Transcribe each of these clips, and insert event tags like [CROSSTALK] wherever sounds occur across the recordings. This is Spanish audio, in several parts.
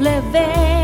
la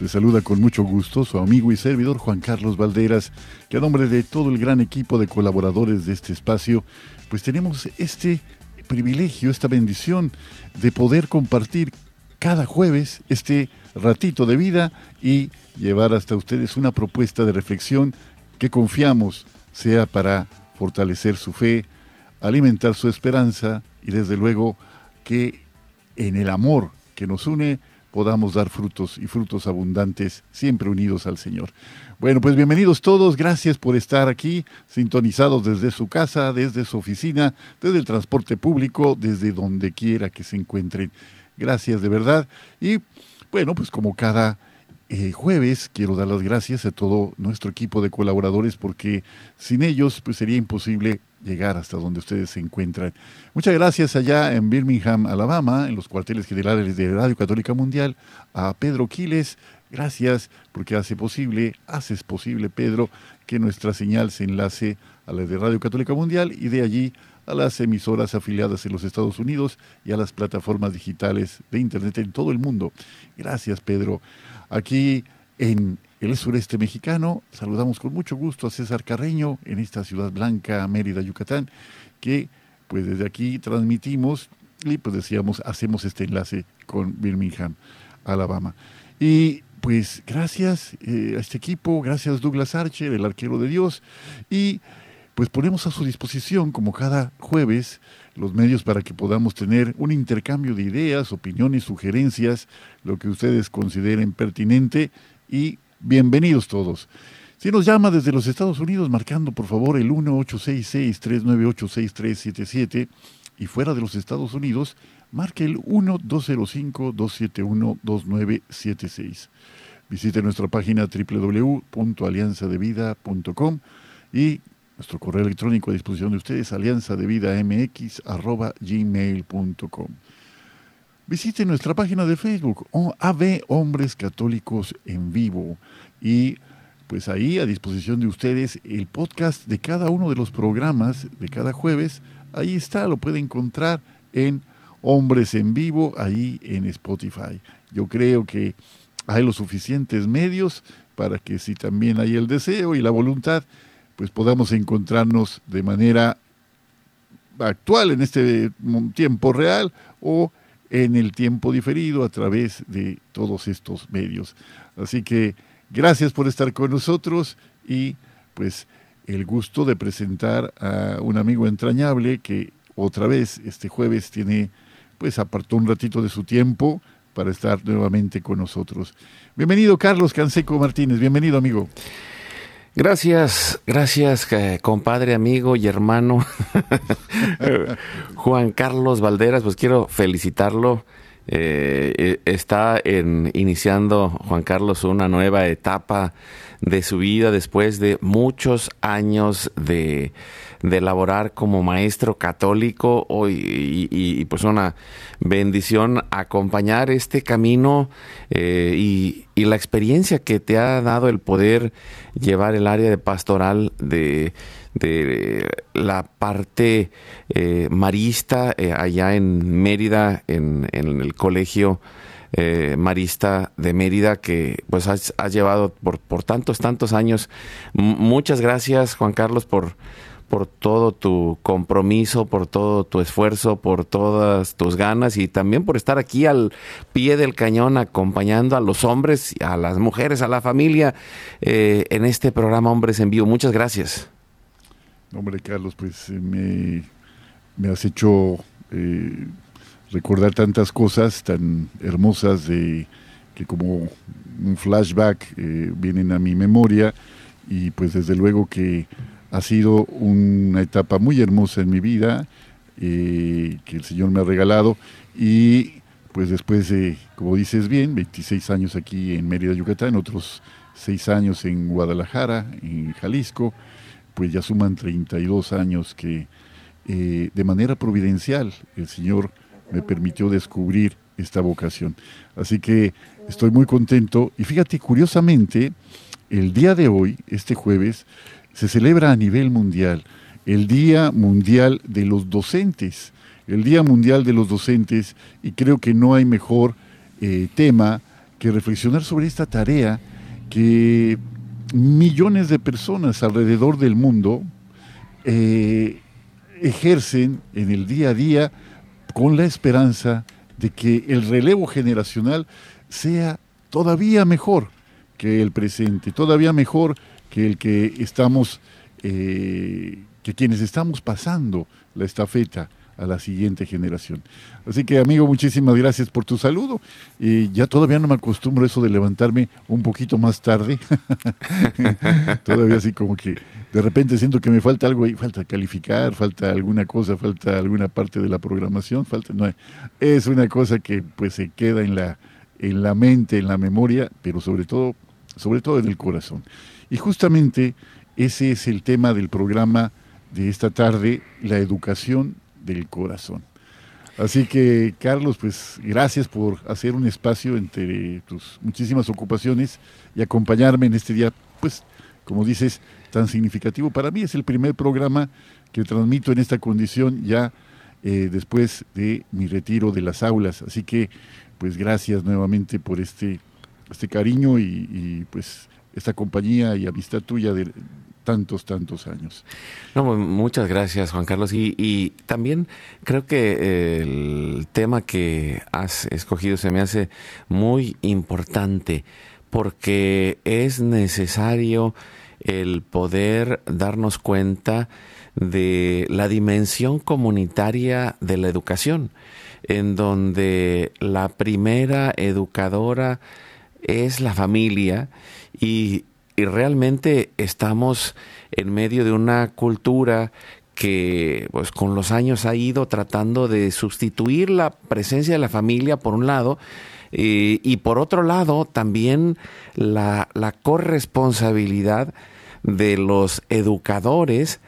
Les saluda con mucho gusto su amigo y servidor Juan Carlos Valderas, que a nombre de todo el gran equipo de colaboradores de este espacio, pues tenemos este privilegio, esta bendición de poder compartir cada jueves este ratito de vida y llevar hasta ustedes una propuesta de reflexión que confiamos sea para fortalecer su fe, alimentar su esperanza y desde luego que en el amor que nos une podamos dar frutos y frutos abundantes, siempre unidos al Señor. Bueno, pues bienvenidos todos, gracias por estar aquí, sintonizados desde su casa, desde su oficina, desde el transporte público, desde donde quiera que se encuentren. Gracias de verdad. Y bueno, pues como cada eh, jueves quiero dar las gracias a todo nuestro equipo de colaboradores porque sin ellos pues sería imposible llegar hasta donde ustedes se encuentran. Muchas gracias allá en Birmingham, Alabama, en los cuarteles generales de Radio Católica Mundial, a Pedro Quiles. Gracias porque hace posible, haces posible, Pedro, que nuestra señal se enlace a la de Radio Católica Mundial y de allí a las emisoras afiliadas en los Estados Unidos y a las plataformas digitales de Internet en todo el mundo. Gracias, Pedro. Aquí en el sureste mexicano. Saludamos con mucho gusto a César Carreño en esta ciudad blanca, Mérida, Yucatán, que pues desde aquí transmitimos y pues decíamos, hacemos este enlace con Birmingham, Alabama. Y pues gracias eh, a este equipo, gracias Douglas Archer, el arquero de Dios, y pues ponemos a su disposición, como cada jueves, los medios para que podamos tener un intercambio de ideas, opiniones, sugerencias, lo que ustedes consideren pertinente y Bienvenidos todos. Si nos llama desde los Estados Unidos, marcando por favor el 1-866-398-6377 y fuera de los Estados Unidos, marque el 1-205-271-2976. Visite nuestra página www.alianzadevida.com y nuestro correo electrónico a disposición de ustedes, alianzadevidamx.gmail.com. Visite nuestra página de Facebook, AV Hombres Católicos en Vivo. Y pues ahí a disposición de ustedes el podcast de cada uno de los programas de cada jueves. Ahí está, lo puede encontrar en Hombres en Vivo, ahí en Spotify. Yo creo que hay los suficientes medios para que si también hay el deseo y la voluntad, pues podamos encontrarnos de manera actual en este tiempo real o en el tiempo diferido a través de todos estos medios. Así que gracias por estar con nosotros y pues el gusto de presentar a un amigo entrañable que otra vez este jueves tiene pues apartó un ratito de su tiempo para estar nuevamente con nosotros. Bienvenido Carlos Canseco Martínez, bienvenido amigo. Gracias, gracias, compadre, amigo y hermano [LAUGHS] Juan Carlos Valderas. Pues quiero felicitarlo. Eh, eh, está en, iniciando Juan Carlos una nueva etapa de su vida después de muchos años de, de laborar como maestro católico y, y, pues una bendición acompañar este camino eh, y, y, la experiencia que te ha dado el poder llevar el área de pastoral de, de la parte eh, marista eh, allá en Mérida, en, en el colegio marista de Mérida que pues has, llevado por, por, tantos, tantos años. muchas gracias Juan Carlos por, por todo tu compromiso, por todo tu esfuerzo, por todas tus ganas y también por estar aquí al pie del cañón acompañando a los hombres, a las mujeres, a la familia eh, en este programa Hombres en Vivo. Muchas gracias. Hombre, Carlos, pues eh, me, me, has hecho eh, recordar tantas cosas tan hermosas de que como un flashback vienen a mi memoria y pues desde luego que ha sido una etapa muy hermosa en mi vida eh, que el Señor me ha regalado y pues después de, como dices bien, 26 años aquí en Mérida, Yucatán, otros 6 años en Guadalajara, en Jalisco, pues ya suman 32 años que eh, de manera providencial el Señor me permitió descubrir esta vocación. Así que estoy muy contento y fíjate, curiosamente, el día de hoy, este jueves, se celebra a nivel mundial el Día Mundial de los Docentes, el Día Mundial de los Docentes, y creo que no hay mejor eh, tema que reflexionar sobre esta tarea que millones de personas alrededor del mundo eh, ejercen en el día a día con la esperanza de que el relevo generacional sea todavía mejor que el presente, todavía mejor que el que estamos, eh, que quienes estamos pasando la estafeta a la siguiente generación. Así que amigo, muchísimas gracias por tu saludo. Y ya todavía no me acostumbro a eso de levantarme un poquito más tarde. [LAUGHS] todavía así como que de repente siento que me falta algo ahí, falta calificar, falta alguna cosa, falta alguna parte de la programación, falta no es una cosa que pues se queda en la en la mente, en la memoria, pero sobre todo sobre todo en el corazón. Y justamente ese es el tema del programa de esta tarde, la educación del corazón. Así que, Carlos, pues gracias por hacer un espacio entre tus muchísimas ocupaciones y acompañarme en este día, pues, como dices, tan significativo. Para mí es el primer programa que transmito en esta condición ya eh, después de mi retiro de las aulas. Así que, pues, gracias nuevamente por este, este cariño y pues esta compañía y amistad tuya de tantos, tantos años. No, pues, muchas gracias, Juan Carlos. Y, también creo que el tema que has escogido se me hace muy importante porque es necesario el poder darnos cuenta de la dimensión comunitaria de la educación, en donde la primera educadora es la familia y, realmente estamos en medio de una cultura que pues con los años ha ido tratando de sustituir la presencia de la familia por un lado y por otro lado también la, la, corresponsabilidad de los educadores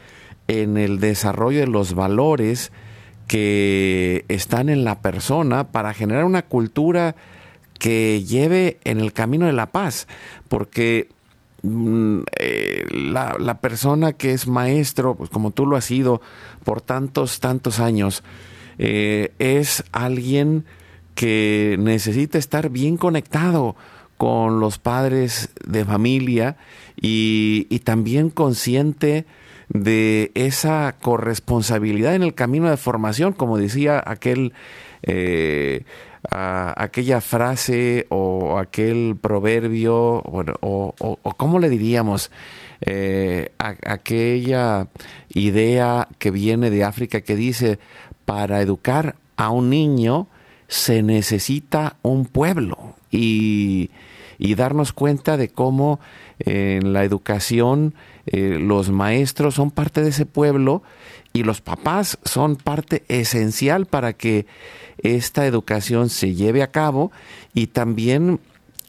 en el desarrollo de los valores que están en la persona para generar una cultura que lleve en el camino de la paz, porque mm, eh, la, persona que es maestro, pues como tú lo has sido por tantos, tantos años, eh, es alguien que necesita estar bien conectado con los padres de familia y, también consciente de esa corresponsabilidad en el camino de formación, como decía aquel eh, aquella frase o aquel proverbio, bueno, o, cómo le diríamos, eh, aquella idea que viene de África que dice, para educar a un niño se necesita un pueblo y, darnos cuenta de cómo en la educación eh, los maestros son parte de ese pueblo y los papás son parte esencial para que esta educación se lleve a cabo y también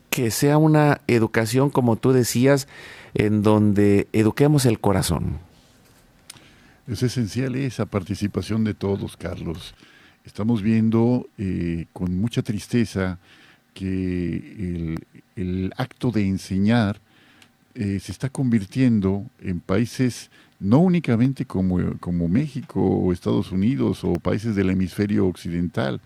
que sea una educación, como tú decías, en donde eduquemos el corazón. Es esencial esa participación de todos, Carlos. Estamos viendo eh, con mucha tristeza que el, acto de enseñar eh, se está convirtiendo en países no únicamente como, como México o Estados Unidos o países del hemisferio occidental,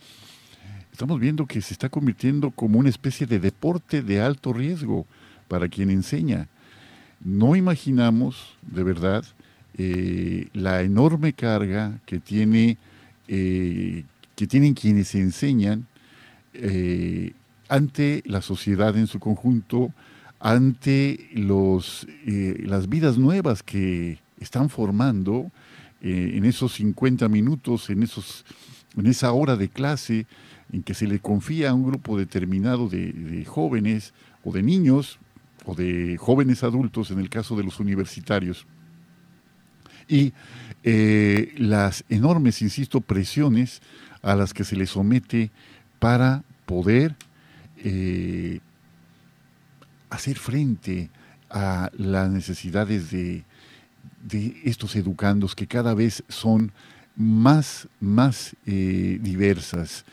estamos viendo que se está convirtiendo como una especie de deporte de alto riesgo para quien enseña. No imaginamos, de verdad, eh, la enorme carga que tiene eh, que tienen quienes enseñan ante la sociedad en su conjunto, ante los, las vidas nuevas que están formando en esos 50 minutos, en, esos, en esa hora de clase en que se le confía a un grupo determinado de jóvenes o de niños o de jóvenes adultos en el caso de los universitarios. Y eh, las enormes, insisto, presiones a las que se le somete para poder eh, hacer frente a las necesidades de, estos educandos que cada vez son más, más eh, diversas.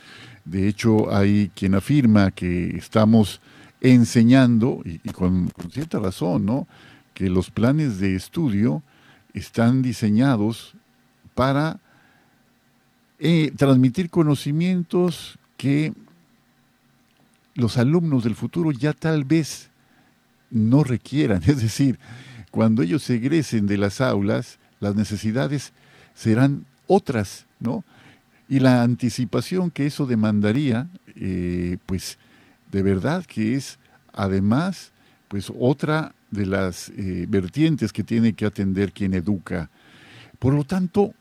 De hecho, hay quien afirma que estamos enseñando, y, con, con, cierta razón, ¿no? que los planes de estudio están diseñados para eh, transmitir conocimientos que los alumnos del futuro ya tal vez no requieran. [LAUGHS] Es decir, cuando ellos egresen de las aulas, las necesidades serán otras, ¿no? Y la anticipación que eso demandaría, eh, pues de verdad que es además, pues otra de las eh, vertientes que tiene que atender quien educa. Por lo tanto,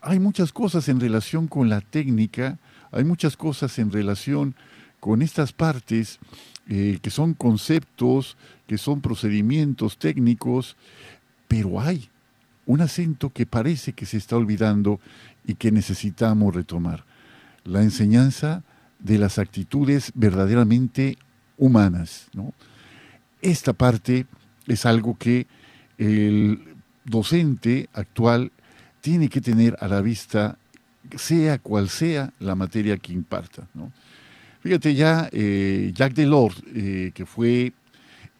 hay muchas cosas en relación con la técnica, hay muchas cosas en relación con estas partes eh, que son conceptos, que son procedimientos técnicos, pero hay un acento que parece que se está olvidando y que necesitamos retomar. La enseñanza de las actitudes verdaderamente humanas. Esta parte es algo que el docente actual tiene que tener a la vista, sea cual sea la materia que imparta. Fíjate ya, eh, Jacques Delors, eh, que fue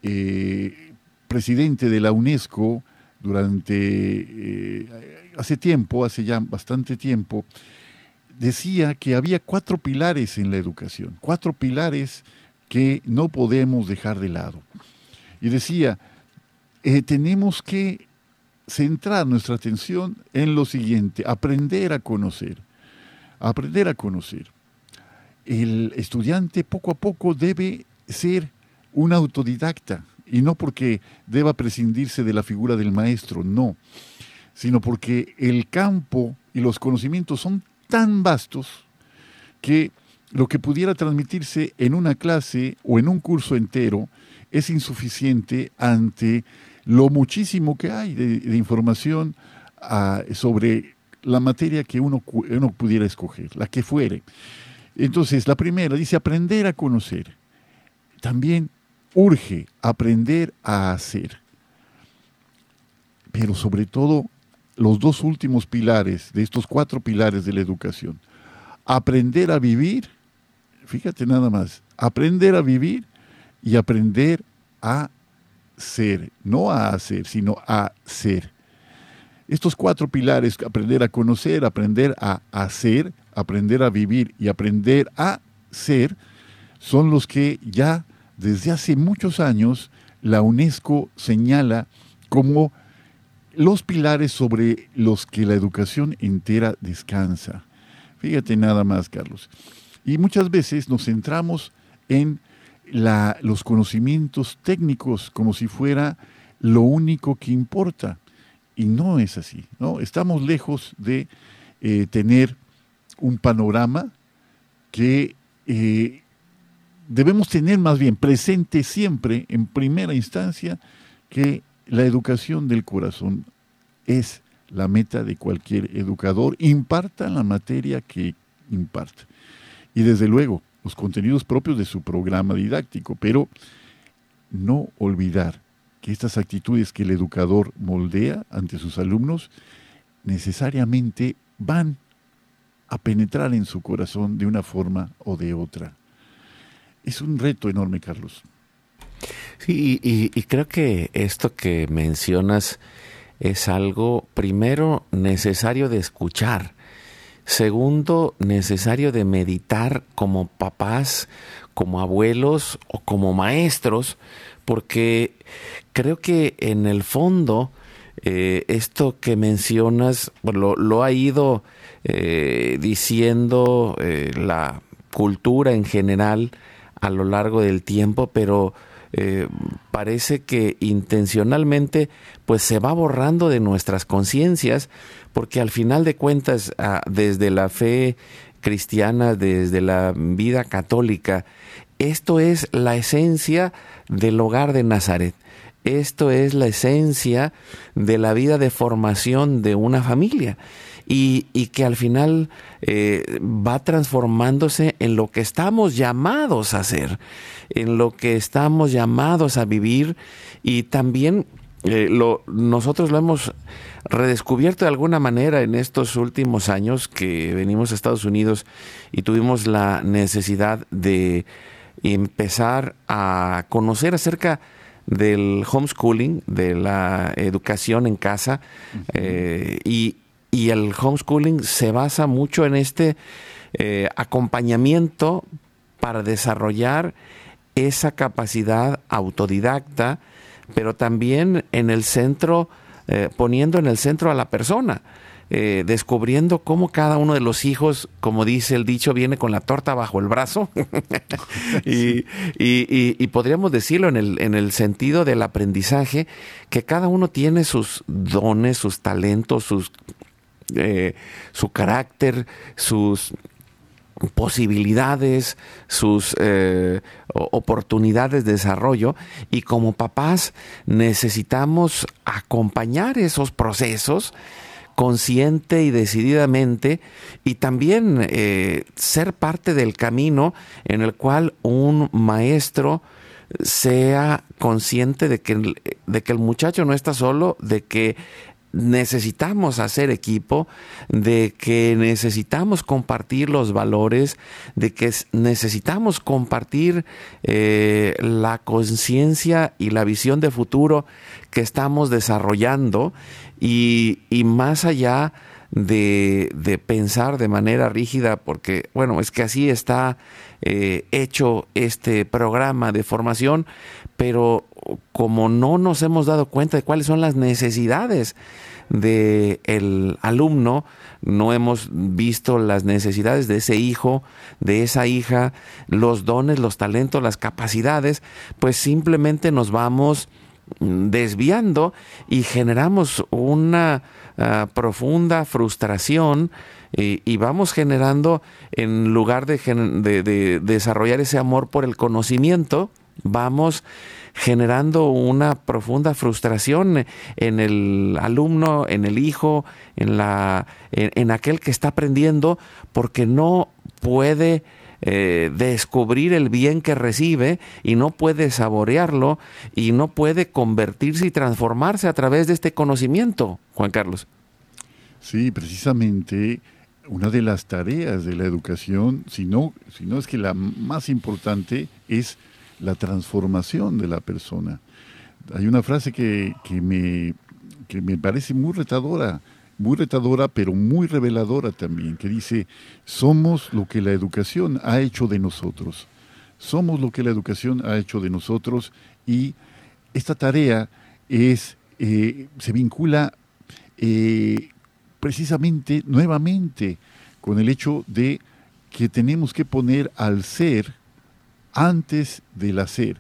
eh, presidente de la UNESCO durante, hace tiempo, hace ya bastante tiempo, decía que había cuatro pilares en la educación, cuatro pilares que no podemos dejar de lado. Y decía, eh, tenemos que centrar nuestra atención en lo siguiente, aprender a conocer, aprender a conocer. El estudiante poco a poco debe ser un autodidacta, y no porque deba prescindirse de la figura del maestro, no, sino porque el campo y los conocimientos son tan vastos que lo que pudiera transmitirse en una clase o en un curso entero es insuficiente ante lo muchísimo que hay de, información ah, sobre la materia que uno, uno pudiera escoger, la que fuere. Entonces, la primera dice aprender a conocer. También urge aprender a hacer. Pero sobre todo, los dos últimos pilares de estos cuatro pilares de la educación. Aprender a vivir, fíjate nada más, aprender a vivir y aprender a ser, no a hacer, sino a ser. Estos cuatro pilares, aprender a conocer, aprender a hacer, aprender a vivir y aprender a ser, son los que ya desde hace muchos años la UNESCO señala como los pilares sobre los que la educación entera descansa. Fíjate nada más, Carlos. Y muchas veces nos centramos en los conocimientos técnicos como si fuera lo único que importa. Y no es así. ¿no? Estamos lejos de eh, tener un panorama que eh, debemos tener más bien presente siempre, en primera instancia, que la educación del corazón es la meta de cualquier educador, imparta la materia que imparta. Y desde luego, los contenidos propios de su programa didáctico, pero no olvidar que estas actitudes que el educador moldea ante sus alumnos necesariamente van a penetrar en su corazón de una forma o de otra. Es un reto enorme, Carlos. Sí, y, creo que esto que mencionas es algo primero necesario de escuchar Segundo, necesario de meditar como papás, como abuelos o como maestros, porque creo que en el fondo eh, esto que mencionas lo, ha ido eh, diciendo eh, la cultura en general a lo largo del tiempo, pero parece que intencionalmente pues se va borrando de nuestras conciencias, porque al final de cuentas, ah, desde la fe cristiana, desde la vida católica, esto es la esencia del hogar de Nazaret. Esto es la esencia de la vida de formación de una familia. Y, que al final eh, va transformándose en lo que estamos llamados a hacer, en lo que estamos llamados a vivir. Y también eh, lo, nosotros lo hemos redescubierto de alguna manera en estos últimos años que venimos a Estados Unidos y tuvimos la necesidad de empezar a conocer acerca del homeschooling, de la educación en casa, eh, y, el homeschooling se basa mucho en este eh, acompañamiento para desarrollar esa capacidad autodidacta, pero también en el centro, eh, poniendo en el centro a la persona. Eh, descubriendo cómo cada uno de los hijos, como dice el dicho, viene con la torta bajo el brazo. [LAUGHS] y, podríamos decirlo en el, en el sentido del aprendizaje, que cada uno tiene sus dones, sus talentos, sus, eh, su carácter, sus posibilidades, sus eh, oportunidades de desarrollo y como papás necesitamos acompañar esos procesos consciente y decididamente y también eh, ser parte del camino en el cual un maestro sea consciente de que, de que el muchacho no está solo, de que necesitamos hacer equipo, de que necesitamos compartir los valores, de que necesitamos compartir eh, la conciencia y la visión de futuro que estamos desarrollando. Y, más allá de, pensar de manera rígida, porque bueno, es que así está eh, hecho este programa de formación, pero como no nos hemos dado cuenta de cuáles son las necesidades del alumno, no hemos visto las necesidades de ese hijo, de esa hija, los dones, los talentos, las capacidades, pues simplemente nos vamos desviando y generamos una ah, profunda frustración y, vamos generando, en lugar de, de, desarrollar ese amor por el conocimiento, vamos generando una profunda frustración en el alumno, en el hijo, en, la, en aquel que está aprendiendo, porque no puede eh, descubrir el bien que recibe y no puede saborearlo y no puede convertirse y transformarse a través de este conocimiento, Juan Carlos. Sí, precisamente una de las tareas de la educación, si no, si es que la más importante, es la transformación de la persona. Hay una frase que, que, me, que me parece muy retadora muy retadora, pero muy reveladora también, que dice, somos lo que la educación ha hecho de nosotros. Somos lo que la educación ha hecho de nosotros y esta tarea es, eh, se vincula eh, precisamente nuevamente con el hecho de que tenemos que poner al ser antes del hacer.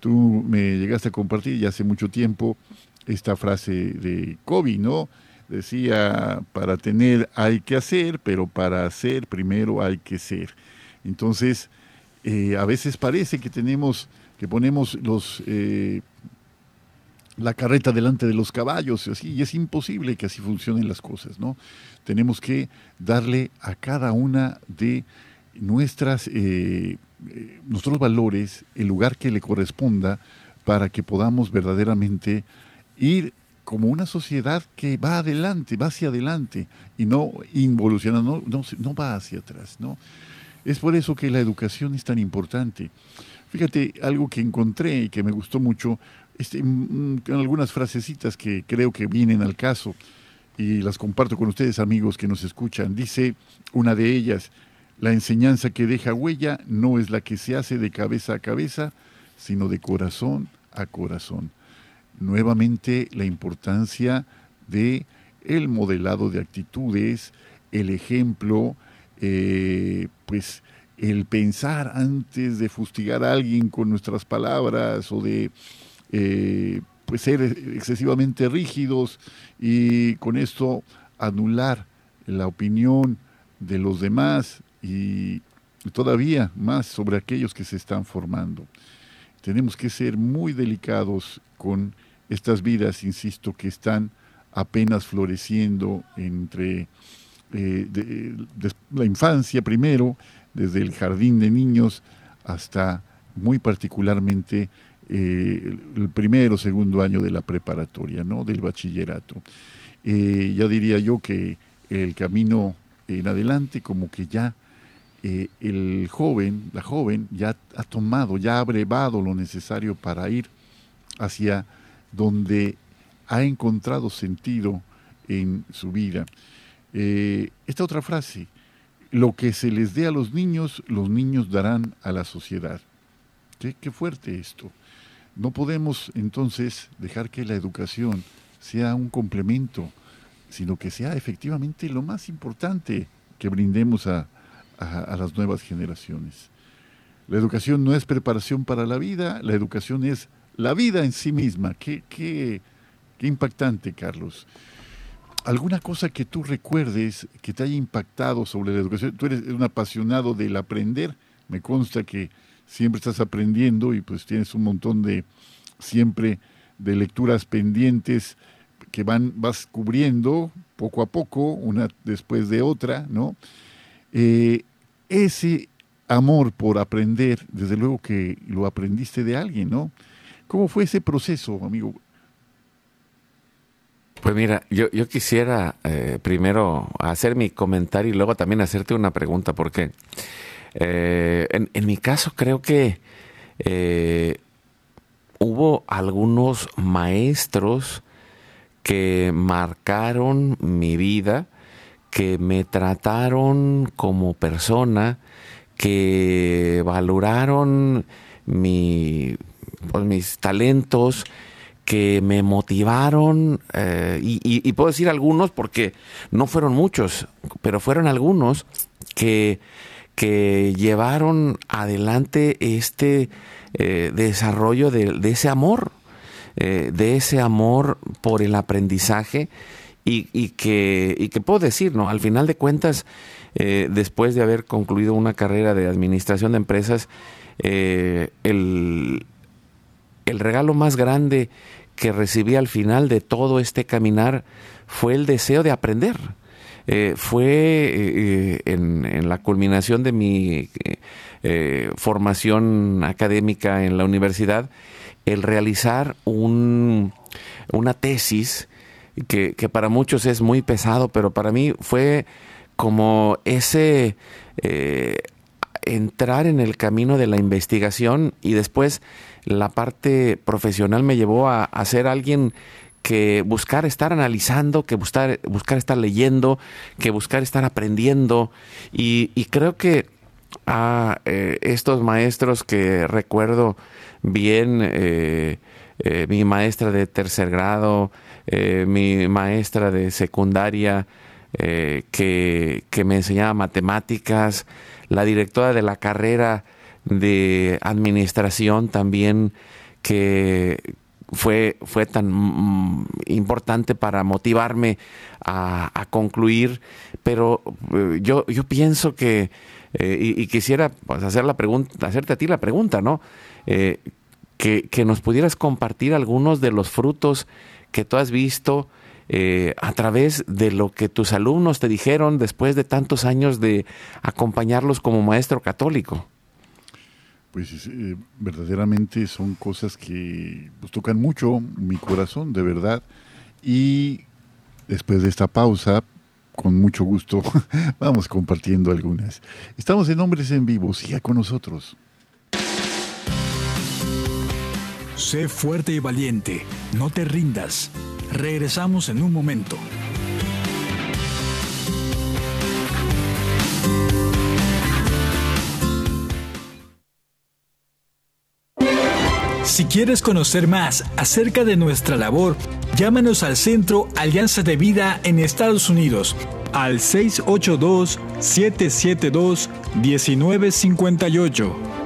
Tú me llegaste a compartir ya hace mucho tiempo esta frase de Kobe, ¿no? Decía, para tener hay que hacer, pero para hacer primero hay que ser. Entonces, eh, a veces parece que tenemos, que ponemos los, eh, la carreta delante de los caballos, así, y es imposible que así funcionen las cosas, ¿no? Tenemos que darle a cada una de nuestras, eh, nuestros valores el lugar que le corresponda para que podamos verdaderamente ir como una sociedad que va adelante, va hacia adelante y no involuciona, no, no, va hacia atrás. ¿no? Es por eso que la educación es tan importante. Fíjate, algo que encontré y que me gustó mucho, este, mm, mm, algunas frasecitas que creo que vienen al caso. y las comparto con ustedes amigos que nos escuchan. Dice una de ellas, la enseñanza que deja huella no es la que se hace de cabeza a cabeza, sino de corazón a corazón. Nuevamente la importancia de el modelado de actitudes, el ejemplo, eh, pues el pensar antes de fustigar a alguien con nuestras palabras o de eh, pues ser excesivamente rígidos y con esto anular la opinión de los demás y todavía más sobre aquellos que se están formando. Tenemos que ser muy delicados con estas vidas, insisto, que están apenas floreciendo entre eh, la infancia primero, desde el jardín de niños hasta muy particularmente eh, el primero o segundo año de la preparatoria, ¿no? del bachillerato. Eh, ya diría yo que el camino en adelante, como que ya el joven, la joven, ya ha tomado, ya ha brevado lo necesario para ir hacia donde ha encontrado sentido en su vida. esta otra frase, lo que se les dé a los niños, los niños darán a la sociedad. qué fuerte esto. No podemos entonces dejar que la educación sea un complemento, sino que sea efectivamente lo más importante que brindemos a, las nuevas generaciones. La educación no es preparación para la vida, la educación es la vida en sí misma. Qué, qué, qué impactante, Carlos. ¿Alguna cosa que tú recuerdes que te haya impactado sobre la educación? Tú eres un apasionado del aprender, me consta que siempre estás aprendiendo y pues tienes un montón de siempre de lecturas pendientes que van vas cubriendo poco a poco una después de otra no eh, ese amor por aprender desde luego que lo aprendiste de alguien no cómo fue ese proceso amigo pues mira, yo, yo quisiera eh, primero hacer mi comentario y luego también hacerte una pregunta, porque eh, en, mi caso creo que eh, hubo algunos maestros que marcaron mi vida, que me trataron como persona, que valoraron mi, pues, mis talentos, que me motivaron, eh, y, puedo decir algunos porque no fueron muchos, pero fueron algunos que que llevaron adelante este eh, desarrollo de, ese amor, eh, de ese amor por el aprendizaje y, que, que puedo decir, ¿no? Al final de cuentas, después de haber concluido una carrera de administración de empresas, el, el regalo más grande que recibí al final de todo este caminar fue el deseo de aprender. Eh, fue eh, en, la culminación de mi eh, formación académica en la universidad el realizar un, una tesis que, para muchos es muy pesado, pero para mí fue como ese entrar en el camino de la investigación y después la parte profesional me llevó a, a ser alguien que buscar estar analizando, que buscar, buscar estar leyendo, que buscar estar aprendiendo. Y, creo que a eh, estos maestros que recuerdo bien, eh, eh, mi maestra de tercer grado, mi maestra de secundaria, que, que me enseñaba matemáticas, la directora de la carrera de administración también, que, fue, fue tan mm, importante para motivarme a, concluir, pero eh, yo, yo pienso que, eh, y, quisiera pues, hacer la pregunta, hacerte a ti la pregunta, ¿no? Eh, que, que, nos pudieras compartir algunos de los frutos que tú has visto a través de lo que tus alumnos te dijeron después de tantos años de acompañarlos como maestro católico pues eh, verdaderamente son cosas que pues, tocan mucho mi corazón, de verdad. Y después de esta pausa, con mucho gusto, [LAUGHS] vamos compartiendo algunas. Estamos en Hombres en Vivo, siga con nosotros. Sé fuerte y valiente, no te rindas. Regresamos en un momento. Si quieres conocer más acerca de nuestra labor, llámanos al Centro Alianza de Vida en Estados Unidos al 682-772-1958.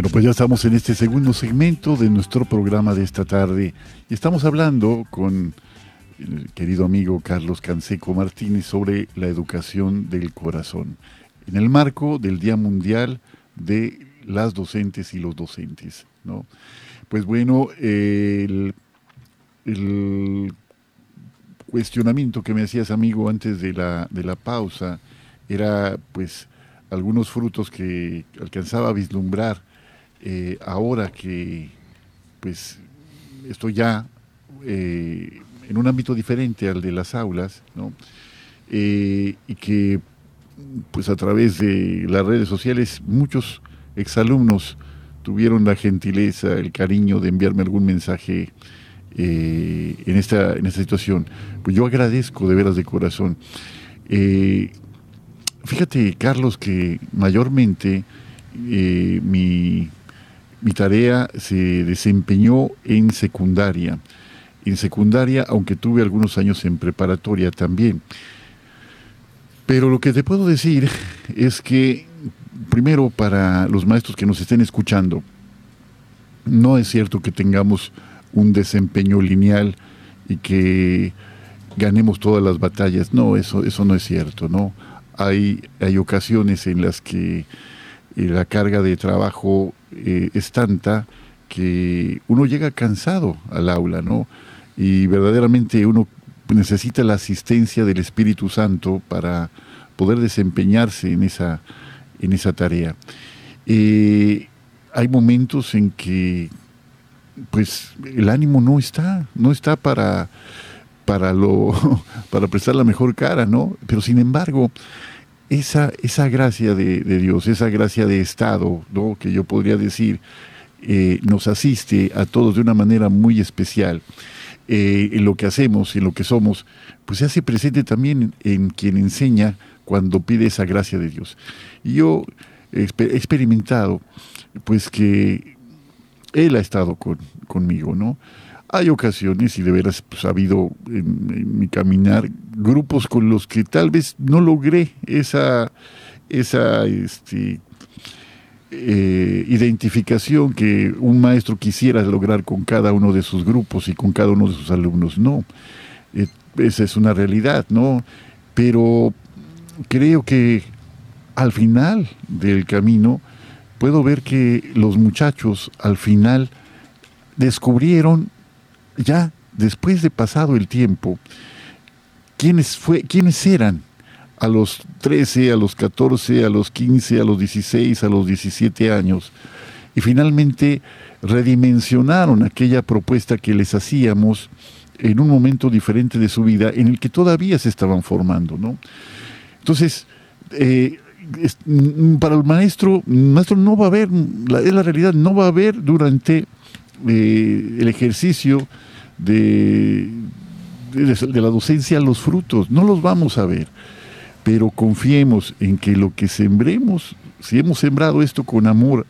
Bueno, pues ya estamos en este segundo segmento de nuestro programa de esta tarde y estamos hablando con el querido amigo Carlos Canseco Martínez sobre la educación del corazón en el marco del Día Mundial de las Docentes y los Docentes. ¿no? Pues bueno, el, cuestionamiento que me hacías amigo antes de la, de la pausa era pues algunos frutos que alcanzaba a vislumbrar eh, ahora que pues estoy ya eh, en un ámbito diferente al de las aulas, ¿no? Eh, y que pues a través de las redes sociales muchos exalumnos tuvieron la gentileza, el cariño de enviarme algún mensaje en, esta, en esta situación. Pues yo agradezco de veras de corazón. fíjate, Carlos, que mayormente mi mi tarea se desempeñó en secundaria. En secundaria, aunque tuve algunos años en preparatoria también. Pero lo que te puedo decir es que, primero, para los maestros que nos estén escuchando, no es cierto que tengamos un desempeño lineal y que ganemos todas las batallas. No, eso, eso no es cierto, ¿no? Hay, hay ocasiones en las que eh, la carga de trabajo eh, es tanta que uno llega cansado al aula, ¿no? Y verdaderamente uno necesita la asistencia del Espíritu Santo para poder desempeñarse en esa, en esa tarea. Eh, hay momentos en que pues el ánimo no está, no está para, para, lo, [LAUGHS] para prestar la mejor cara, ¿no? Pero sin embargo, esa, esa gracia de, Dios, esa gracia de Estado, ¿no? que yo podría decir, eh, nos asiste a todos de una manera muy especial. Eh, en lo que hacemos, en lo que somos, pues se hace presente también en, quien enseña cuando pide esa gracia de Dios. Y yo he experimentado, pues que Él ha estado con, conmigo, ¿no? Hay ocasiones, y de veras pues, ha habido en, mi caminar grupos con los que tal vez no logré esa, esa este, eh, identificación que un maestro quisiera lograr con cada uno de sus grupos y con cada uno de sus alumnos. No, eh, esa es una realidad, ¿no? Pero creo que al final del camino puedo ver que los muchachos al final descubrieron ya después de pasado el tiempo, quiénes, fue, eran a los 13, a los 14, a los 15, a los 16, a los 17 años. Y finalmente redimensionaron aquella propuesta que les hacíamos en un momento diferente de su vida en el que todavía se estaban formando. ¿no? Entonces, eh, para el maestro, maestro no va a haber, la, la realidad, no va a haber durante el ejercicio de, de, la docencia los frutos. No los vamos a ver, pero confiemos en que lo que sembremos, si hemos sembrado esto con amor,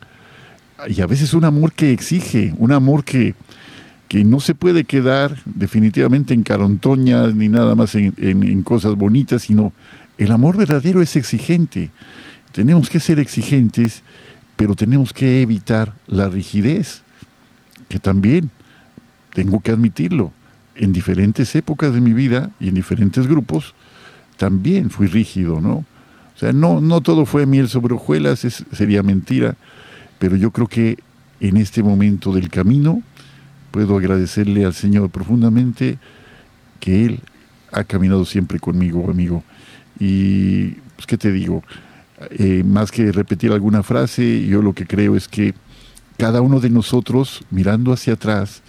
y a veces un amor que exige, un amor que, que no se puede quedar definitivamente en carontoñas ni nada más en, en, cosas bonitas, sino el amor verdadero es exigente. Tenemos que ser exigentes, pero tenemos que evitar la rigidez, que también tengo que admitirlo, en diferentes épocas de mi vida y en diferentes grupos, también fui rígido, ¿no? O sea, no, no todo fue miel sobre hojuelas, sería mentira, pero yo creo que en este momento del camino puedo agradecerle al Señor profundamente que Él ha caminado siempre conmigo, amigo. Y, pues, ¿qué te digo? Eh, más que repetir alguna frase, yo lo que creo es que cada uno de nosotros, mirando hacia atrás,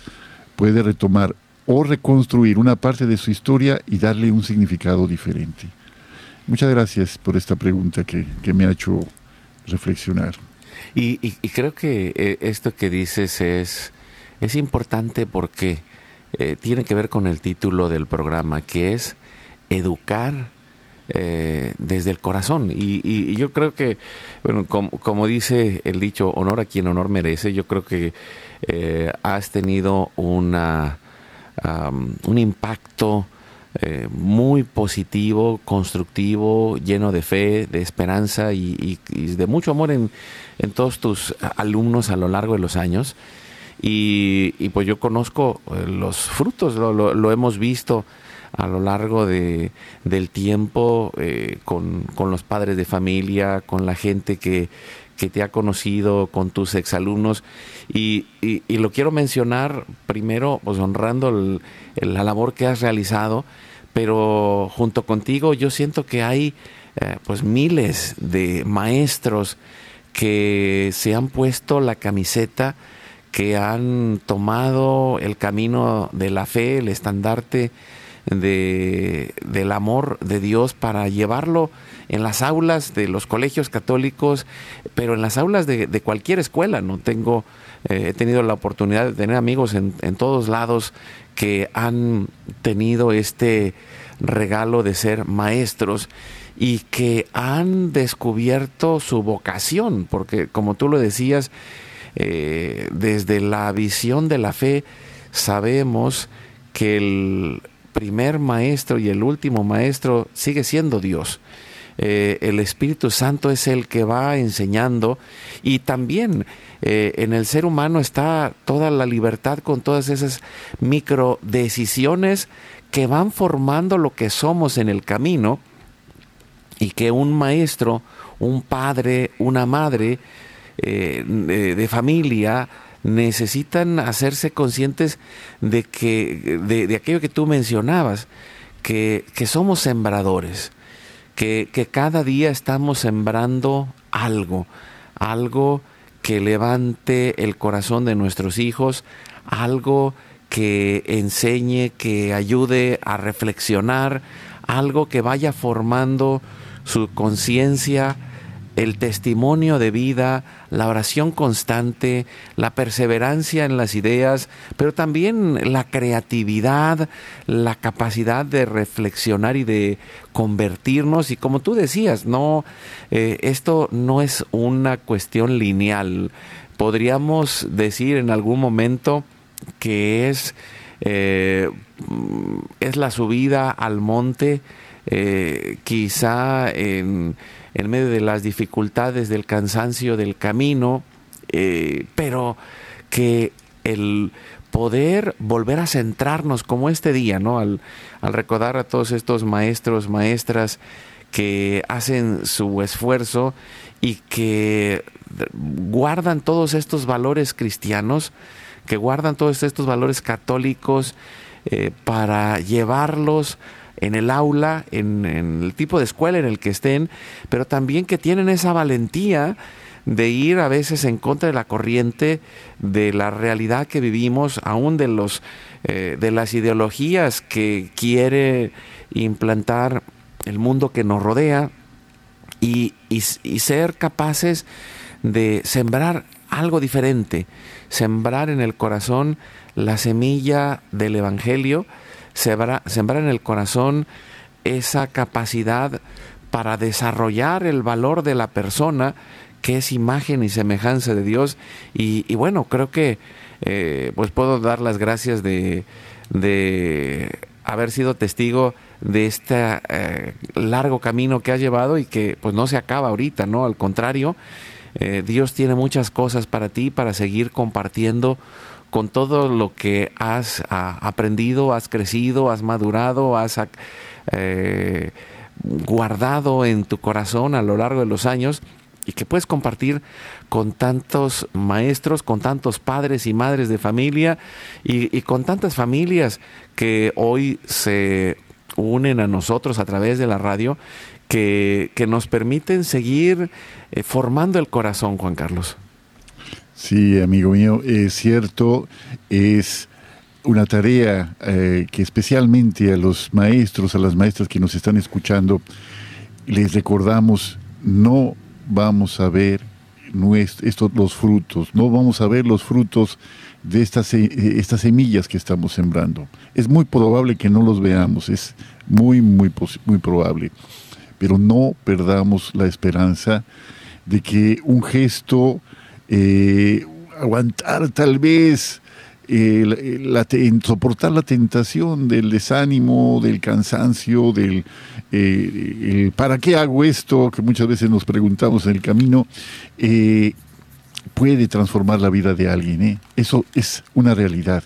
puede retomar o reconstruir una parte de su historia y darle un significado diferente. Muchas gracias por esta pregunta que, me ha hecho reflexionar. Y, creo que eh, esto que dices es, es importante porque eh, tiene que ver con el título del programa, que es educar eh, desde el corazón. Y, yo creo que, bueno, como, dice el dicho, honor a quien honor merece, yo creo que eh, has tenido una, un impacto eh, muy positivo, constructivo, lleno de fe, de esperanza y, de mucho amor en, en, todos tus alumnos a lo largo de los años. Y, pues yo conozco los frutos, lo hemos visto a lo largo de, del tiempo eh, con, los padres de familia, con la gente que, te ha conocido, con tus exalumnos. Y, y, lo quiero mencionar primero, pues honrando la labor que has realizado, pero junto contigo yo siento que hay eh, pues miles de maestros que se han puesto la camiseta, que han tomado el camino de la fe, el estandarte de, del amor de Dios para llevarlo en las aulas de los colegios católicos, pero en las aulas de, cualquier escuela. No tengo, eh, he tenido la oportunidad de tener amigos en, en todos lados que han tenido este regalo de ser maestros y que han descubierto su vocación, porque como tú lo decías, eh, desde la visión de la fe sabemos que el, primer maestro y el último maestro sigue siendo Dios. Eh, el Espíritu Santo es el que va enseñando y también eh, en el ser humano está toda la libertad con todas esas micro decisiones que van formando lo que somos en el camino y que un maestro, un padre, una madre eh, de familia, necesitan hacerse conscientes de que de, aquello que tú mencionabas, que, somos sembradores, que, que, cada día estamos sembrando algo, algo que levante el corazón de nuestros hijos, algo que enseñe, que ayude a reflexionar, algo que vaya formando su conciencia, el testimonio de vida, la oración constante, la perseverancia en las ideas, pero también la creatividad, la capacidad de reflexionar y de convertirnos. Y como tú decías, no, eh, esto no es una cuestión lineal. Podríamos decir en algún momento que es, eh, es la subida al monte, eh, quizá en en medio de las dificultades, del cansancio, del camino, eh, pero que el poder volver a centrarnos como este día, ¿no? Al, recordar a todos estos maestros, maestras que hacen su esfuerzo y que guardan todos estos valores cristianos, que guardan todos estos valores católicos eh, para llevarlos en el aula, en, el tipo de escuela en el que estén, pero también que tienen esa valentía de ir a veces en contra de la corriente de la realidad que vivimos, aún de los eh, de las ideologías que quiere implantar el mundo que nos rodea y, y ser capaces de sembrar algo diferente, sembrar en el corazón la semilla del Evangelio sembrar en el corazón esa capacidad para desarrollar el valor de la persona que es imagen y semejanza de Dios. Y, bueno, creo que eh, pues puedo dar las gracias de, haber sido testigo de este eh, largo camino que has llevado y que pues no se acaba ahorita, ¿no? Al contrario, eh, Dios tiene muchas cosas para ti, para seguir compartiendo con todo lo que has aprendido, has crecido, has madurado, has eh, guardado en tu corazón a lo largo de los años y que puedes compartir con tantos maestros, con tantos padres y madres de familia y, con tantas familias que hoy se unen a nosotros a través de la radio, que, nos permiten seguir eh, formando el corazón, Juan Carlos. Sí, amigo mío, es cierto, es una tarea eh, que especialmente a los maestros, a las maestras que nos están escuchando, les recordamos, no vamos a ver estos, los frutos, no vamos a ver los frutos de estas, eh, estas semillas que estamos sembrando. Es muy probable que no los veamos, es muy, muy, muy probable. Pero no perdamos la esperanza de que un gesto, eh, aguantar tal vez, la, soportar la tentación del desánimo, del cansancio, del eh, ¿para qué hago esto? que muchas veces nos preguntamos en el camino, eh, puede transformar la vida de alguien. ¿eh? Eso es una realidad.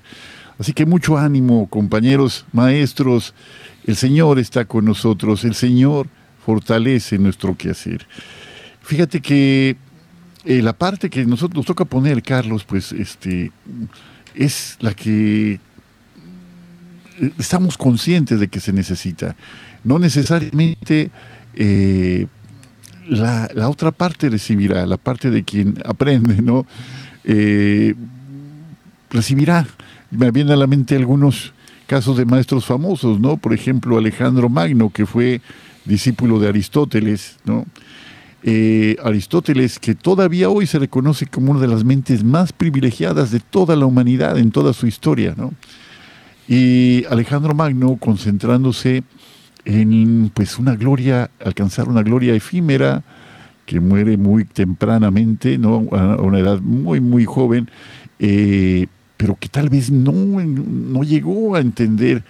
Así que mucho ánimo, compañeros, maestros. El Señor está con nosotros, el Señor fortalece nuestro quehacer. Fíjate que la parte que nosotros nos toca poner, Carlos, pues este es la que estamos conscientes de que se necesita. No necesariamente eh, la, otra parte recibirá, la parte de quien aprende, ¿no? Eh, recibirá. Me vienen a la mente algunos casos de maestros famosos, ¿no? Por ejemplo, Alejandro Magno, que fue discípulo de Aristóteles, ¿no? Eh, Aristóteles, que todavía hoy se reconoce como una de las mentes más privilegiadas de toda la humanidad en toda su historia, ¿no? Y Alejandro Magno concentrándose en pues una gloria, alcanzar una gloria efímera, que muere muy tempranamente, ¿no? a una edad muy, muy joven, eh, pero que tal vez no, no llegó a entender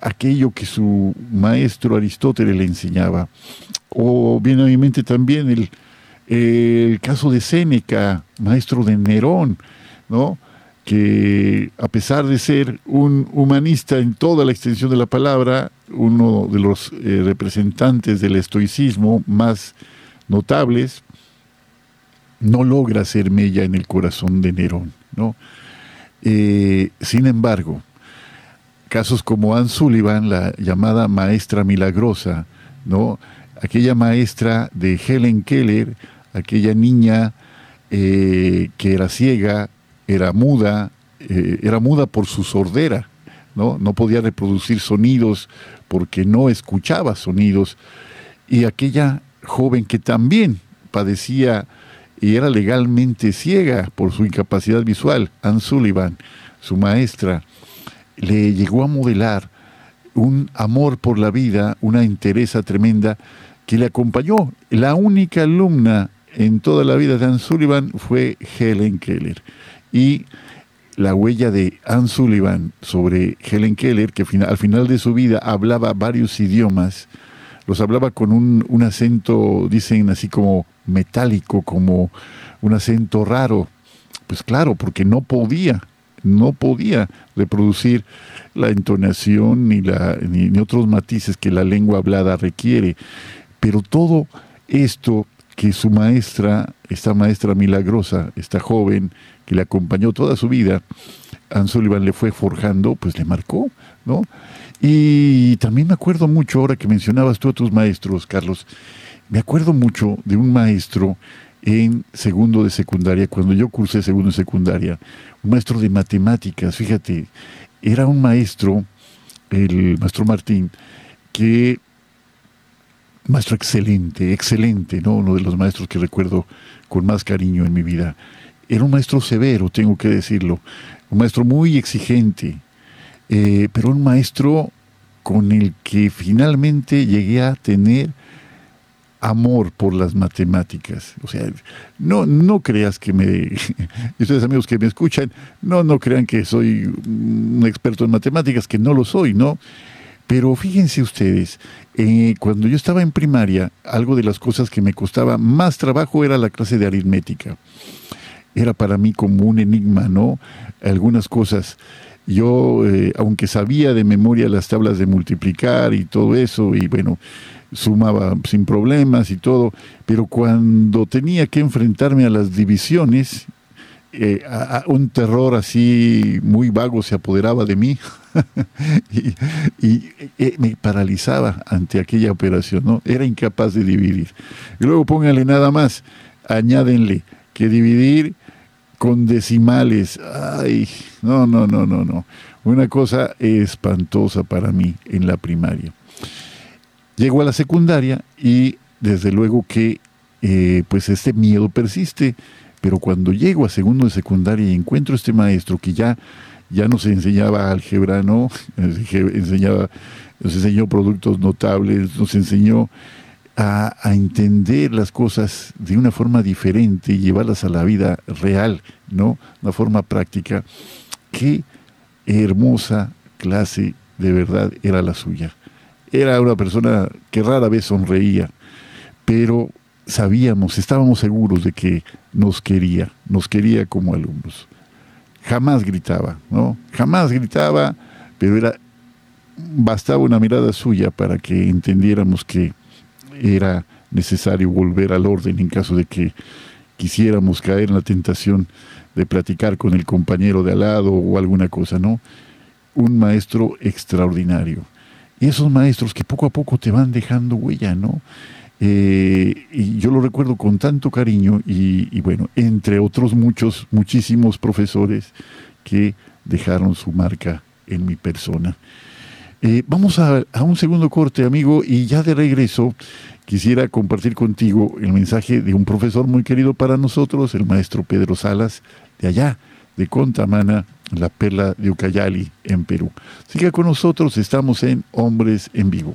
aquello que su maestro Aristóteles le enseñaba. O viene a mi mente también el, el caso de Séneca, maestro de Nerón, ¿no? que a pesar de ser un humanista en toda la extensión de la palabra, uno de los eh, representantes del estoicismo más notables, no logra ser mella en el corazón de Nerón. ¿no? Eh, sin embargo, casos como Anne Sullivan, la llamada maestra milagrosa, ¿no? Aquella maestra de Helen Keller, aquella niña eh, que era ciega, era muda, eh, era muda por su sordera, ¿no? no podía reproducir sonidos porque no escuchaba sonidos, y aquella joven que también padecía y era legalmente ciega por su incapacidad visual, Anne Sullivan, su maestra, le llegó a modelar un amor por la vida, una entereza tremenda que le acompañó. La única alumna en toda la vida de Anne Sullivan fue Helen Keller. Y la huella de Anne Sullivan sobre Helen Keller, que al final de su vida hablaba varios idiomas, los hablaba con un, acento, dicen así como metálico, como un acento raro. Pues claro, porque no podía no podía reproducir la entonación ni, la, ni, otros matices que la lengua hablada requiere. Pero todo esto que su maestra, esta maestra milagrosa, esta joven que le acompañó toda su vida, Anne Sullivan le fue forjando, pues le marcó, ¿no? Y también me acuerdo mucho, ahora que mencionabas tú a tus maestros, Carlos, me acuerdo mucho de un maestro en segundo de secundaria, cuando yo cursé segundo de secundaria, un maestro de matemáticas, fíjate, era un maestro, el maestro Martín, que, maestro excelente, excelente, ¿no? Uno de los maestros que recuerdo con más cariño en mi vida. Era un maestro severo, tengo que decirlo, un maestro muy exigente, eh, pero un maestro con el que finalmente llegué a tener amor por las matemáticas. O sea, no, no creas que me, [LAUGHS] ustedes amigos que me escuchan, no, no crean que soy un experto en matemáticas, que no lo soy, ¿no? Pero fíjense ustedes, eh, cuando yo estaba en primaria, algo de las cosas que me costaba más trabajo era la clase de aritmética. Era para mí como un enigma, ¿no? Algunas cosas. Yo, eh, aunque sabía de memoria las tablas de multiplicar y todo eso, y bueno, sumaba sin problemas y todo, pero cuando tenía que enfrentarme a las divisiones, eh, un terror así muy vago se apoderaba de mí [LAUGHS] [LAUGHS] y, eh, me paralizaba ante aquella operación, ¿no? Era incapaz de dividir. Y luego pónganle nada más, añádenle que dividir con decimales, ay, no, no, no, no, no. Una cosa espantosa para mí en la primaria. Llego a la secundaria y desde luego que eh, pues este miedo persiste pero cuando llego a segundo de secundaria y encuentro este maestro que ya, ya nos enseñaba álgebra, ¿no? enseñaba, nos enseñó productos notables, nos enseñó a, entender las cosas de una forma diferente y llevarlas a la vida real, ¿no? Una forma práctica. Qué hermosa clase de verdad era la suya. Era una persona que rara vez sonreía, pero sabíamos, estábamos seguros de que nos quería, nos quería como alumnos. Jamás gritaba, ¿no? Jamás gritaba, pero era bastaba una mirada suya para que entendiéramos que era necesario volver al orden en caso de que quisiéramos caer en la tentación de platicar con el compañero de al lado o alguna cosa, ¿no? Un maestro extraordinario. Y esos maestros que poco a poco te van dejando huella, ¿no? Eh, y yo lo recuerdo con tanto cariño y, bueno, entre otros muchos, muchísimos profesores que dejaron su marca en mi persona. Eh, vamos a, a, un segundo corte, amigo, y ya de regreso quisiera compartir contigo el mensaje de un profesor muy querido para nosotros, el maestro Pedro Salas, de allá, de Contamana, la perla de Ucayali, en Perú. Siga con nosotros, estamos en Hombres en Vivo.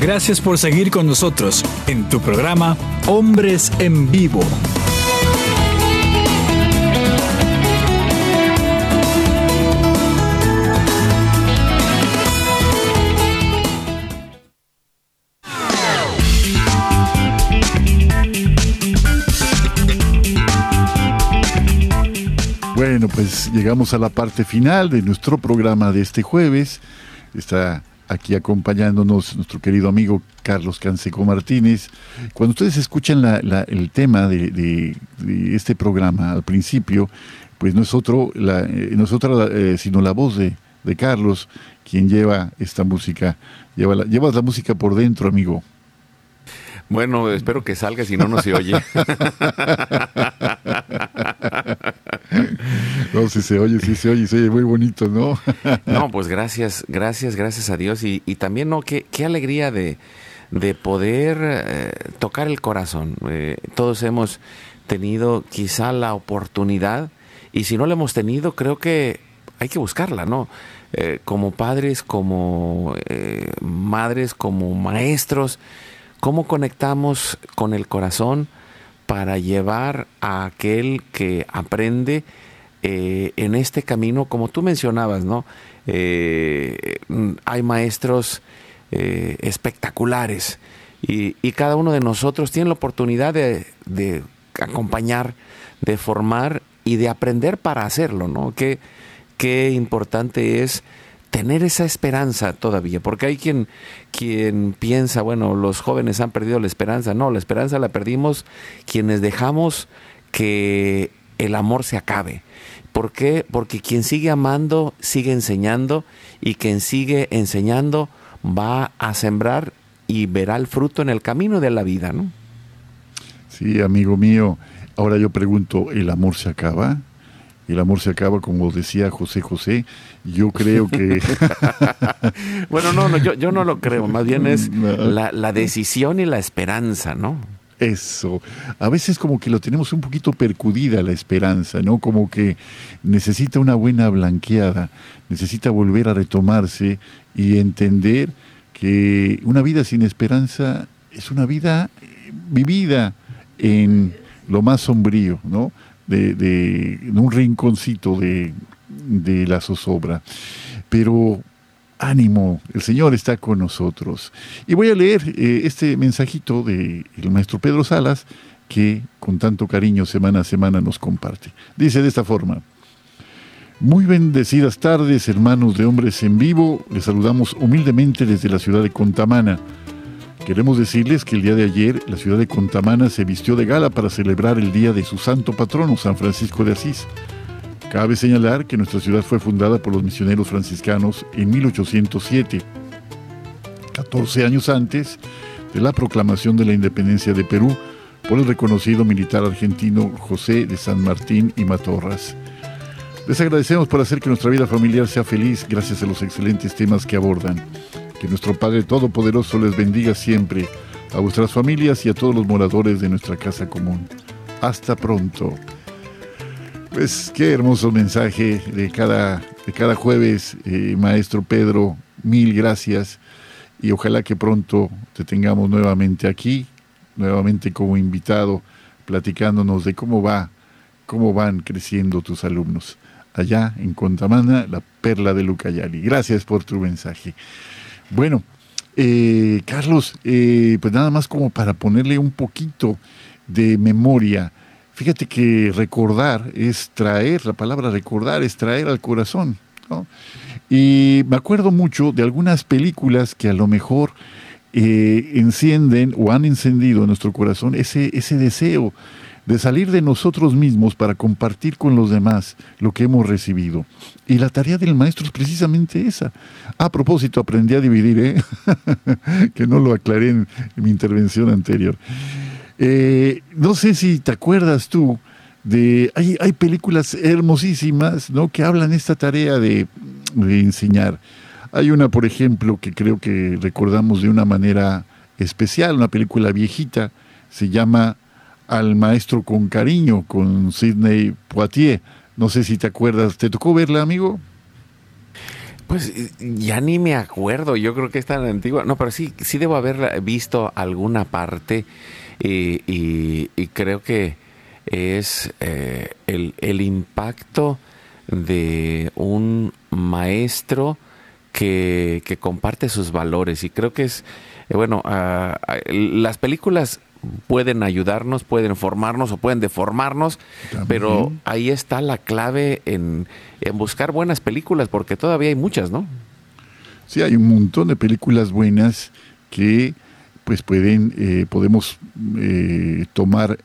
Gracias por seguir con nosotros en tu programa Hombres en Vivo. Bueno, pues llegamos a la parte final de nuestro programa de este jueves. Está aquí acompañándonos nuestro querido amigo Carlos Canseco Martínez. Cuando ustedes escuchan el tema de, este programa al principio, pues no es otro, la, eh, no es otra, eh, sino la voz de, Carlos quien lleva esta música, lleva la, llevas la música por dentro, amigo. Bueno, espero que salga, si no, no se oye. [LAUGHS] no, si se oye, si se oye, se oye muy bonito, ¿no? [LAUGHS] no, pues gracias, gracias, gracias a Dios. Y, también, ¿no? Qué, qué alegría de, poder eh, tocar el corazón. Eh, todos hemos tenido quizá la oportunidad, y si no la hemos tenido, creo que hay que buscarla, ¿no? Eh, como padres, como madres, como maestros ¿Cómo conectamos con el corazón para llevar a aquel que aprende eh, en este camino, como tú mencionabas, ¿no? Eh, hay maestros eh, espectaculares y, cada uno de nosotros tiene la oportunidad de, de, acompañar, de formar y de aprender para hacerlo, ¿no? Qué, qué importante es tener esa esperanza todavía, porque hay quien, quien piensa, bueno, los jóvenes han perdido la esperanza. No, la esperanza la perdimos quienes dejamos que el amor se acabe. ¿Por qué? Porque quien sigue amando sigue enseñando y quien sigue enseñando va a sembrar y verá el fruto en el camino de la vida, ¿no? Sí, amigo mío. Ahora yo pregunto, ¿el amor se acaba? El amor se acaba, como decía José José. Yo creo que... [LAUGHS] bueno, no, no yo, yo, no lo creo, más bien es [LAUGHS] la, la decisión y la esperanza, ¿no? Eso. A veces como que lo tenemos un poquito percudida la esperanza, ¿no? Como que necesita una buena blanqueada, necesita volver a retomarse y entender que una vida sin esperanza es una vida vivida en lo más sombrío, ¿no? De, un rinconcito de, de la zozobra. Pero ánimo, el Señor está con nosotros. Y voy a leer eh, este mensajito del maestro Pedro Salas, que con tanto cariño semana a semana nos comparte. Dice de esta forma, muy bendecidas tardes, hermanos de hombres en vivo, les saludamos humildemente desde la ciudad de Contamana. Queremos decirles que el día de ayer la ciudad de Contamana se vistió de gala para celebrar el día de su santo patrono, San Francisco de Asís. Cabe señalar que nuestra ciudad fue fundada por los misioneros franciscanos en 1807, 14 años antes de la proclamación de la independencia de Perú por el reconocido militar argentino José de San Martín y Matorras. Les agradecemos por hacer que nuestra vida familiar sea feliz gracias a los excelentes temas que abordan. Que nuestro Padre Todopoderoso les bendiga siempre, a vuestras familias y a todos los moradores de nuestra casa común. Hasta pronto. Pues qué hermoso mensaje de cada, de cada jueves, eh, maestro Pedro. Mil gracias y ojalá que pronto te tengamos nuevamente aquí, nuevamente como invitado, platicándonos de cómo va, cómo van creciendo tus alumnos allá en Contamana, la perla de Lucayali. Gracias por tu mensaje. Bueno, eh, Carlos, eh, pues nada más como para ponerle un poquito de memoria Fíjate que recordar es traer, la palabra recordar es traer al corazón. Y me acuerdo mucho de algunas películas que a lo mejor eh, encienden o han encendido en nuestro corazón ese, ese deseo de salir de nosotros mismos para compartir con los demás lo que hemos recibido. Y la tarea del maestro es precisamente esa. A propósito, aprendí a dividir, ¿eh? [LAUGHS] que no lo aclaré en mi intervención anterior. Eh, no sé si te acuerdas tú de. Hay, hay películas hermosísimas ¿no? que hablan esta tarea de, enseñar. Hay una, por ejemplo, que creo que recordamos de una manera especial, una película viejita, se llama Al Maestro con Cariño, con Sidney Poitier. No sé si te acuerdas, ¿te tocó verla, amigo? Pues ya ni me acuerdo, yo creo que es tan antigua. No, pero sí, sí debo haber visto alguna parte y, creo que es eh, el, impacto de un maestro que, comparte sus valores y creo que es, eh, bueno, ah, ah, las películas pueden ayudarnos, pueden formarnos o pueden deformarnos, pero ahí está la clave en, en, buscar buenas películas, porque todavía hay muchas, ¿no? Sí, hay un montón de películas buenas que pues pueden, eh, podemos eh, tomar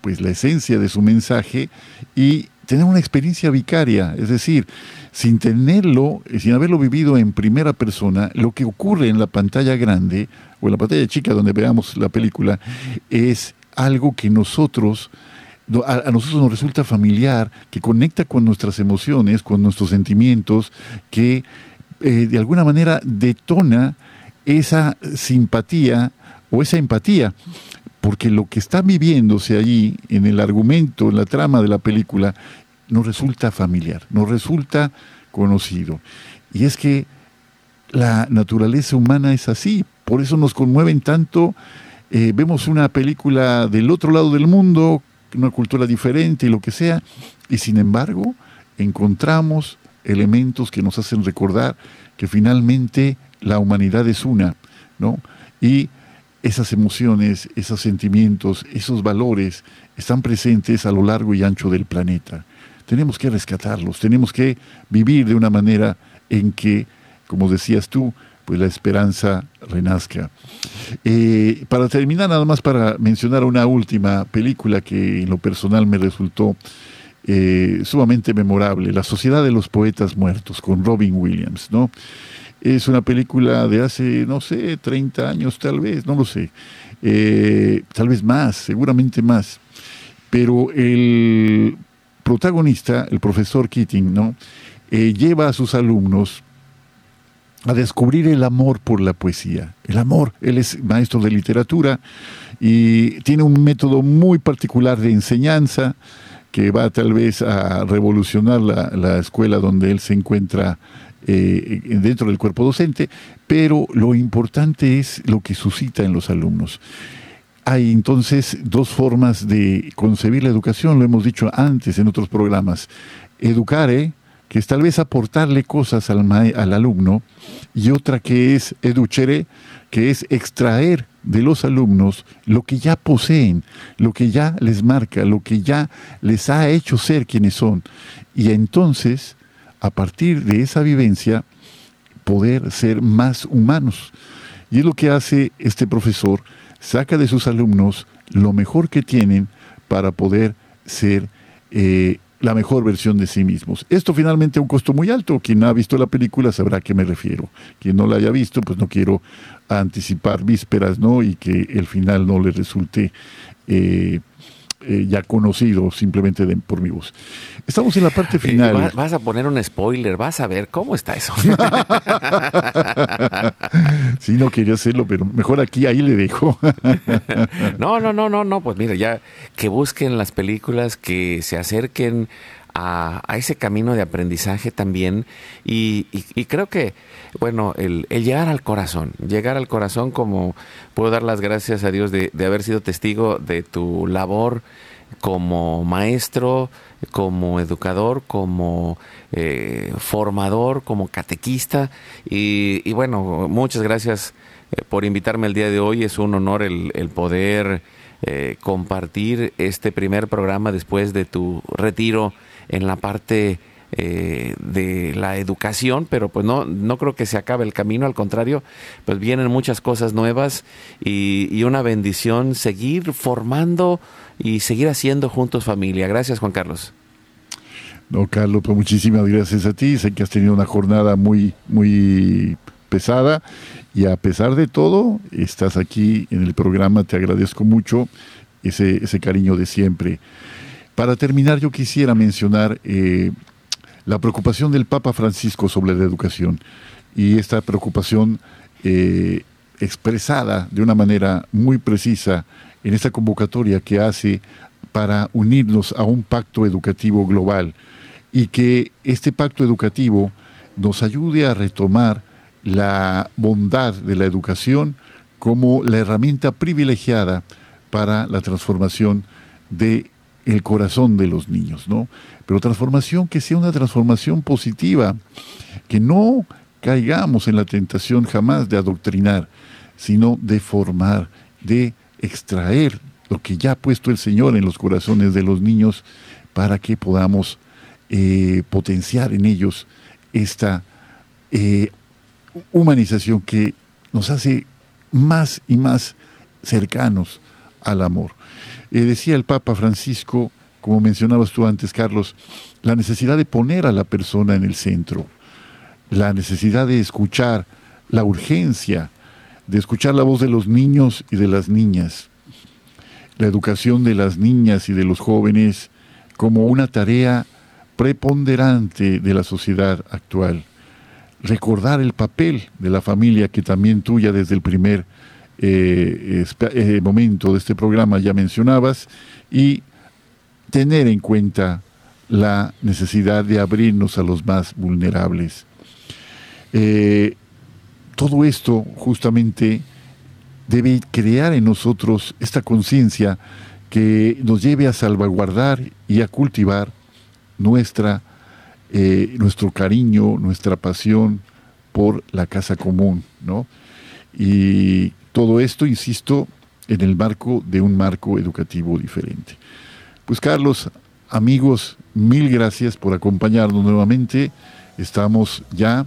pues la esencia de su mensaje y tener una experiencia vicaria, es decir, sin tenerlo, sin haberlo vivido en primera persona, lo que ocurre en la pantalla grande o en la pantalla chica donde veamos la película es algo que nosotros a, nosotros nos resulta familiar, que conecta con nuestras emociones, con nuestros sentimientos, que eh, de alguna manera detona esa simpatía o esa empatía, porque lo que está viviéndose allí en el argumento, en la trama de la película, nos resulta familiar, nos resulta conocido. Y es que la naturaleza humana es así, por eso nos conmueven tanto. Eh, vemos una película del otro lado del mundo, una cultura diferente y lo que sea, y sin embargo encontramos elementos que nos hacen recordar que finalmente la humanidad es una, ¿no? Y esas emociones, esos sentimientos, esos valores están presentes a lo largo y ancho del planeta. Tenemos que rescatarlos, tenemos que vivir de una manera en que, como decías tú, pues la esperanza renazca. Eh, para terminar, nada más para mencionar una última película que en lo personal me resultó eh, sumamente memorable, La Sociedad de los Poetas Muertos, con Robin Williams, ¿no? Es una película de hace, no sé, 30 años tal vez, no lo sé. Eh, tal vez más, seguramente más. Pero el protagonista, el profesor Keating, ¿no? Eh, lleva a sus alumnos a descubrir el amor por la poesía. El amor, él es maestro de literatura y tiene un método muy particular de enseñanza que va tal vez a revolucionar la, escuela donde él se encuentra eh, dentro del cuerpo docente, pero lo importante es lo que suscita en los alumnos. Hay entonces dos formas de concebir la educación, lo hemos dicho antes en otros programas. Educare, que es tal vez aportarle cosas al, al alumno, y otra que es educere, que es extraer de los alumnos lo que ya poseen, lo que ya les marca, lo que ya les ha hecho ser quienes son. Y entonces, a partir de esa vivencia, poder ser más humanos. Y es lo que hace este profesor, saca de sus alumnos lo mejor que tienen para poder ser eh, la mejor versión de sí mismos. Esto finalmente a un costo muy alto. Quien ha visto la película sabrá a qué me refiero. Quien no la haya visto, pues no quiero anticipar vísperas, ¿no? Y que el final no le resulte eh, eh, ya conocido simplemente por mi voz. Estamos en la parte eh, final. vas a poner un spoiler, vas a ver cómo está eso. [LAUGHS] sí, no quería hacerlo, pero mejor aquí, ahí le dejo. [LAUGHS] no, no, no, no, no, pues mira, ya que busquen las películas, que se acerquen a, ese camino de aprendizaje también. Y, creo que, bueno, el, llegar al corazón, llegar al corazón como puedo dar las gracias a Dios de, haber sido testigo de tu labor como maestro, como educador, como eh, formador, como catequista. Y, bueno, muchas gracias eh, por invitarme el día de hoy, es un honor el, poder... Eh, compartir este primer programa después de tu retiro en la parte eh, de la educación, pero pues no, no creo que se acabe el camino, al contrario, pues vienen muchas cosas nuevas y, una bendición seguir formando y seguir haciendo juntos familia. Gracias, Juan Carlos. No, Carlos, pues muchísimas gracias a ti. Sé que has tenido una jornada muy, muy pesada y a pesar de todo, estás aquí en el programa. Te agradezco mucho ese, ese cariño de siempre. Para terminar, yo quisiera mencionar eh, la preocupación del Papa Francisco sobre la educación y esta preocupación eh, expresada de una manera muy precisa en esta convocatoria que hace para unirnos a un pacto educativo global y que este pacto educativo nos ayude a retomar la bondad de la educación como la herramienta privilegiada para la transformación de el corazón de los niños, ¿no? Pero transformación que sea una transformación positiva, que no caigamos en la tentación jamás de adoctrinar, sino de formar, de extraer lo que ya ha puesto el Señor en los corazones de los niños para que podamos eh, potenciar en ellos esta eh, humanización que nos hace más y más cercanos al amor. Eh, decía el Papa Francisco, como mencionabas tú antes, Carlos, la necesidad de poner a la persona en el centro, la necesidad de escuchar, la urgencia de escuchar la voz de los niños y de las niñas, la educación de las niñas y de los jóvenes como una tarea preponderante de la sociedad actual. Recordar el papel de la familia que también tuya desde el primer eh, eh, momento de este programa ya mencionabas, y tener en cuenta la necesidad de abrirnos a los más vulnerables. Eh, todo esto justamente debe crear en nosotros esta conciencia que nos lleve a salvaguardar y a cultivar nuestra, nuestro cariño, nuestra pasión por la casa común, ¿no? Y todo esto, insisto, en el marco de un marco educativo diferente. Pues Carlos, amigos, mil gracias por acompañarnos nuevamente. Estamos ya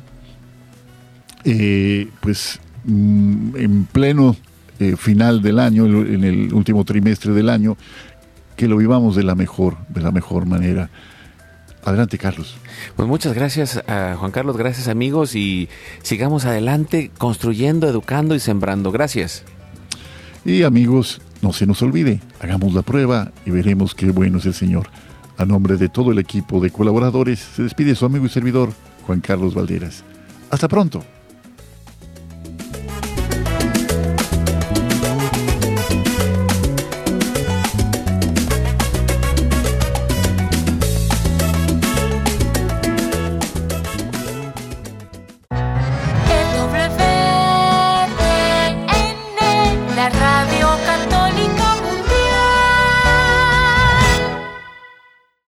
eh, pues mm, en pleno eh, final del año, en el último trimestre del año, que lo vivamos de la mejor, de la mejor manera. Adelante, Carlos. Pues muchas gracias, a Juan Carlos, gracias amigos y sigamos adelante construyendo, educando y sembrando. Gracias. Y amigos, no se nos olvide, hagamos la prueba y veremos qué bueno es el Señor. A nombre de todo el equipo de colaboradores, se despide su amigo y servidor, Juan Carlos Valderas. Hasta pronto.